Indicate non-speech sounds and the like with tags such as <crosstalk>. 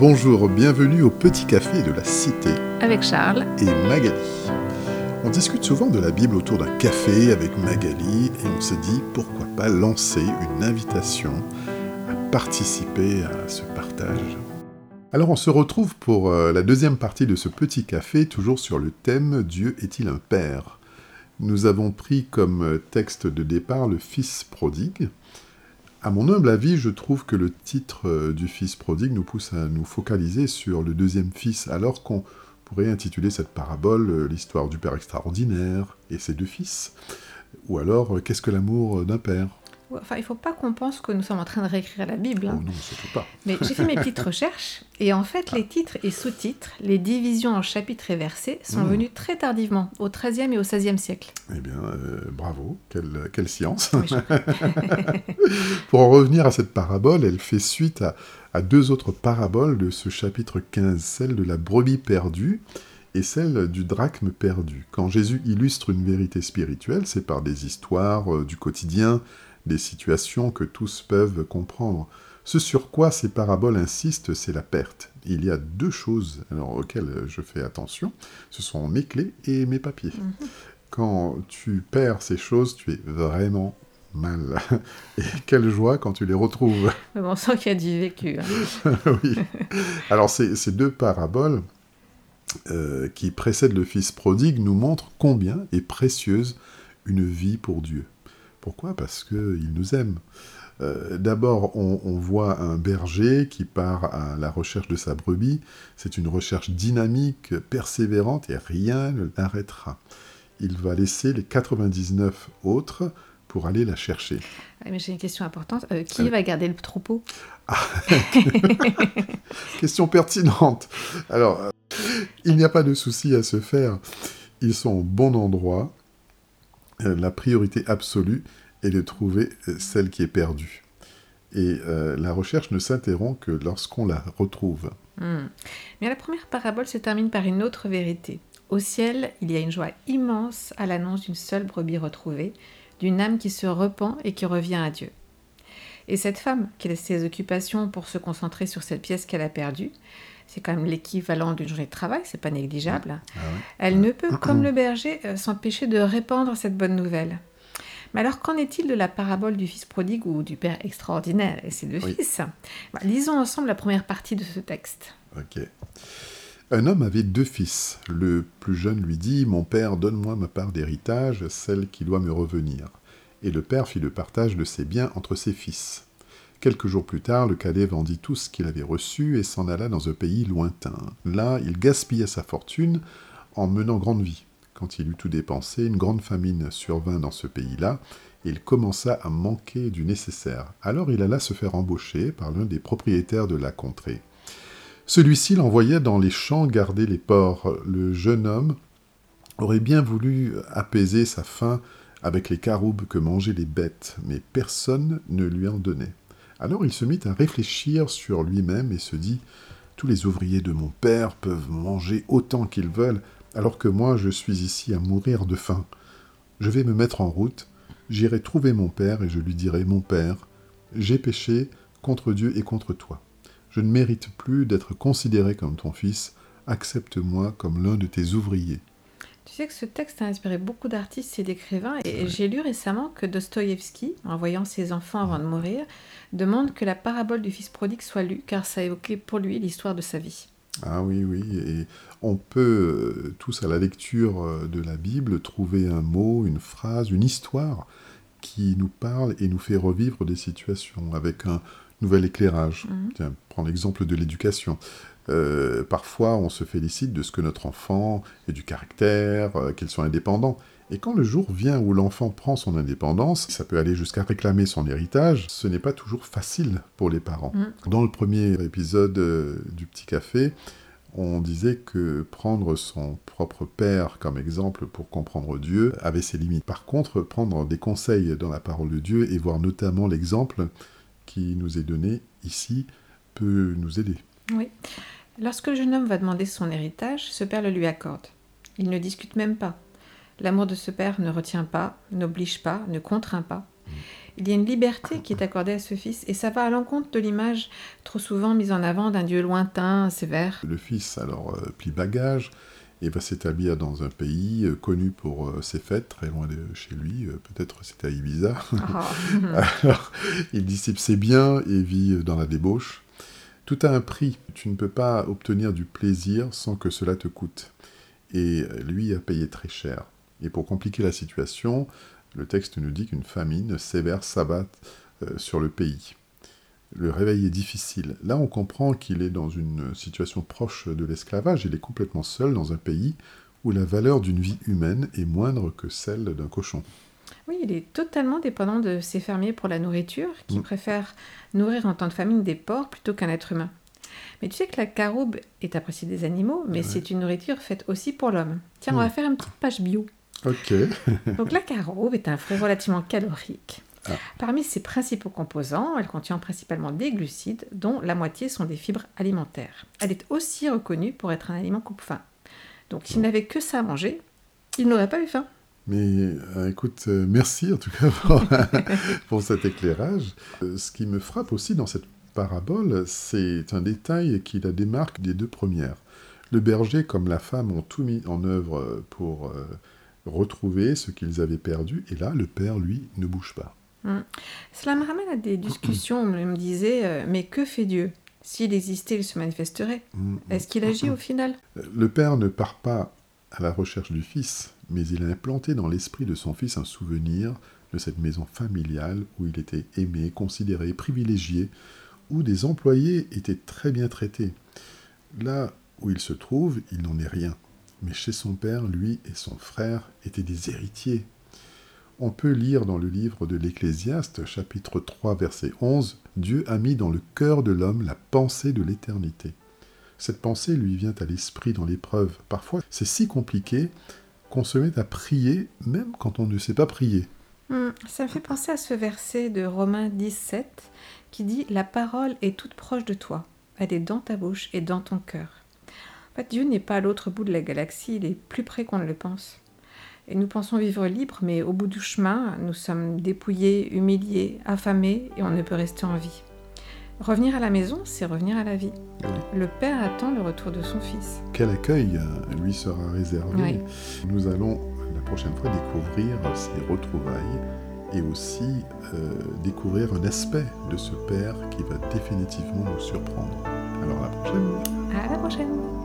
Bonjour, bienvenue au Petit Café de la Cité. Avec Charles. Et Magali. On discute souvent de la Bible autour d'un café avec Magali et on se dit pourquoi pas lancer une invitation à participer à ce partage. Alors on se retrouve pour euh, la deuxième partie de ce petit café, toujours sur le thème Dieu est-il un Père? Nous avons pris comme texte de départ le Fils prodigue. À mon humble avis, je trouve que le titre euh, du Fils prodigue nous pousse à nous focaliser sur le deuxième fils, alors qu'on pourrait intituler cette parabole euh, l'histoire du Père extraordinaire et ses deux fils. Ou alors, euh, qu'est-ce que l'amour d'un père? Enfin, il ne faut pas qu'on pense que nous sommes en train de réécrire la Bible. hein. Oh non, surtout pas. Mais j'ai fait mes <laughs> petites recherches, et en fait, les titres et sous-titres, les divisions en chapitres et versets, sont Mmh. venus très tardivement, au XIIIe et au XVIe siècle. Eh bien, euh, bravo, quelle, quelle science. Oui, <laughs> <laughs> Pour en revenir à cette parabole, elle fait suite à, à deux autres paraboles de ce chapitre 15, celle de la brebis perdue et celle du drachme perdu. Quand Jésus illustre une vérité spirituelle, c'est par des histoires euh, du quotidien, des situations que tous peuvent comprendre. Ce sur quoi ces paraboles insistent, c'est la perte. Il y a deux choses alors, auxquelles je fais attention, ce sont mes clés et mes papiers. Quand tu perds ces choses, tu es vraiment mal. Et quelle joie quand tu les retrouves. Mais bon, on sent qu'il y a du vécu. hein. <laughs> oui. Alors ces, ces deux paraboles euh, qui précèdent le Fils prodigue nous montrent combien est précieuse une vie pour Dieu. Pourquoi? Parce qu'il nous aime. Euh, D'abord, on, on voit un berger qui part à la recherche de sa brebis. C'est une recherche dynamique, persévérante, et rien ne l'arrêtera. Il va laisser les 99 autres pour aller la chercher. Mais j'ai une question importante. Euh, qui Euh. va garder le troupeau? <laughs> Question pertinente. Alors, euh, il n'y a pas de souci à se faire. Ils sont au bon endroit. Euh, la priorité absolue est de trouver euh, celle qui est perdue. Et euh, la recherche ne s'interrompt que lorsqu'on la retrouve. Hmm. Mais la première parabole se termine par une autre vérité. Au ciel, il y a une joie immense à l'annonce d'une seule brebis retrouvée, d'une âme qui se repent et qui revient à Dieu. Et cette femme qui laisse ses occupations pour se concentrer sur cette pièce qu'elle a perdue, c'est quand même l'équivalent d'une journée de travail, c'est pas négligeable. Ah ouais. Elle ne peut, comme <clears throat> le berger, euh, s'empêcher de répandre cette bonne nouvelle. Mais alors, qu'en est-il de la parabole du fils prodigue ou du père extraordinaire et ses deux Oui. fils? Bah, Lisons ensemble la première partie de ce texte. Ok. Un homme avait deux fils. Le plus jeune lui dit Mon père, donne-moi ma part d'héritage, celle qui doit me revenir. Et le père fit le partage de ses biens entre ses fils. Quelques jours plus tard, le cadet vendit tout ce qu'il avait reçu et s'en alla dans un pays lointain. Là, il gaspilla sa fortune en menant grande vie. Quand il eut tout dépensé, une grande famine survint dans ce pays-là, et il commença à manquer du nécessaire. Alors il alla se faire embaucher par l'un des propriétaires de la contrée. Celui-ci l'envoyait dans les champs garder les porcs. Le jeune homme aurait bien voulu apaiser sa faim avec les caroubes que mangeaient les bêtes, mais personne ne lui en donnait. Alors il se mit à réfléchir sur lui-même et se dit Tous les ouvriers de mon père peuvent manger autant qu'ils veulent, alors que moi je suis ici à mourir de faim. Je vais me mettre en route, j'irai trouver mon père et je lui dirai Mon père, j'ai péché contre Dieu et contre toi. Je ne mérite plus d'être considéré comme ton fils, accepte-moi comme l'un de tes ouvriers. Tu sais que ce texte a inspiré beaucoup d'artistes et d'écrivains, et j'ai lu récemment que Dostoïevski, en voyant ses enfants avant de mourir, demande que la parabole du fils prodigue soit lue, car ça évoquait pour lui l'histoire de sa vie. Ah oui, oui, et on peut euh, tous à la lecture euh, de la Bible trouver un mot, une phrase, une histoire qui nous parle et nous fait revivre des situations avec un nouvel éclairage. Tiens, prends l'exemple de l'éducation. Euh, parfois, on se félicite de ce que notre enfant ait du caractère, euh, qu'il soit indépendant. Et quand le jour vient où l'enfant prend son indépendance, ça peut aller jusqu'à réclamer son héritage, ce n'est pas toujours facile pour les parents. Mm. Dans le premier épisode euh, du Petit Café, on disait que prendre son propre père comme exemple pour comprendre Dieu avait ses limites. Par contre, prendre des conseils dans la parole de Dieu et voir notamment l'exemple qui nous est donné ici peut nous aider. Oui. Lorsque le jeune homme va demander son héritage, ce père le lui accorde. Il ne discute même pas. L'amour de ce père ne retient pas, n'oblige pas, ne contraint pas. Il y a une liberté qui est accordée à ce fils et ça va à l'encontre de l'image trop souvent mise en avant d'un Dieu lointain, sévère. Le fils alors euh, plie bagage et va s'établir dans un pays euh, connu pour euh, ses fêtes, très loin de chez lui, peut-être c'était à Ibiza. Ah. <laughs> alors, il dissipe ses biens et vit dans la débauche. Tout a un prix. Tu ne peux pas obtenir du plaisir sans que cela te coûte. Et lui a payé très cher. Et pour compliquer la situation, le texte nous dit qu'une famine sévère s'abat euh, sur le pays. Le réveil est difficile. Là, on comprend qu'il est dans une situation proche de l'esclavage. Il est complètement seul dans un pays où la valeur d'une vie humaine est moindre que celle d'un cochon. Oui, il est totalement dépendant de ses fermiers pour la nourriture, qui Mm. préfèrent nourrir en temps de famine des porcs plutôt qu'un être humain. Mais tu sais que la caroube est appréciée des animaux, mais Ouais. c'est une nourriture faite aussi pour l'homme. Tiens, on Mm. va faire une petite page bio. Ok. <laughs> Donc la caroube est un fruit relativement calorique. Ah. Parmi ses principaux composants, elle contient principalement des glucides, dont la moitié sont des fibres alimentaires. Elle est aussi reconnue pour être un aliment coupe-faim. Donc s'il n'avait que ça à manger, il n'aurait pas eu faim. Mais euh, écoute, euh, merci en tout cas pour, <laughs> pour cet éclairage. Euh, ce qui me frappe aussi dans cette parabole, c'est un détail qui la démarque des deux premières. Le berger comme la femme ont tout mis en œuvre pour euh, retrouver ce qu'ils avaient perdu, et là, le père, lui, ne bouge pas. Cela me ramène à des discussions où on me disait Mais que fait Dieu? S'il existait, il se manifesterait. Mm, Est-ce qu'il agit au final? Le père ne part pas à la recherche du fils, mais il a implanté dans l'esprit de son fils un souvenir de cette maison familiale où il était aimé, considéré, privilégié, où des employés étaient très bien traités. Là où il se trouve, il n'en est rien. Mais chez son père, lui et son frère étaient des héritiers. On peut lire dans le livre de l'Ecclésiaste, chapitre 3, verset 11, Dieu a mis dans le cœur de l'homme la pensée de l'éternité. Cette pensée lui vient à l'esprit dans l'épreuve. Parfois, c'est si compliqué qu'on se met à prier même quand on ne sait pas prier. Hmm, Ça me fait penser à ce verset de Romains 17 qui dit La parole est toute proche de toi. Elle est dans ta bouche et dans ton cœur. En fait, Dieu n'est pas à l'autre bout de la galaxie, il est plus près qu'on ne le pense. Et nous pensons vivre libre, mais au bout du chemin, nous sommes dépouillés, humiliés, affamés et on ne peut rester en vie. Revenir à la maison, c'est revenir à la vie. Le Père attend le retour de son Fils. Quel accueil euh, lui sera réservé. Nous allons la prochaine fois découvrir ces retrouvailles et aussi euh, découvrir un aspect de ce Père qui va définitivement nous surprendre. Alors à la prochaine À la prochaine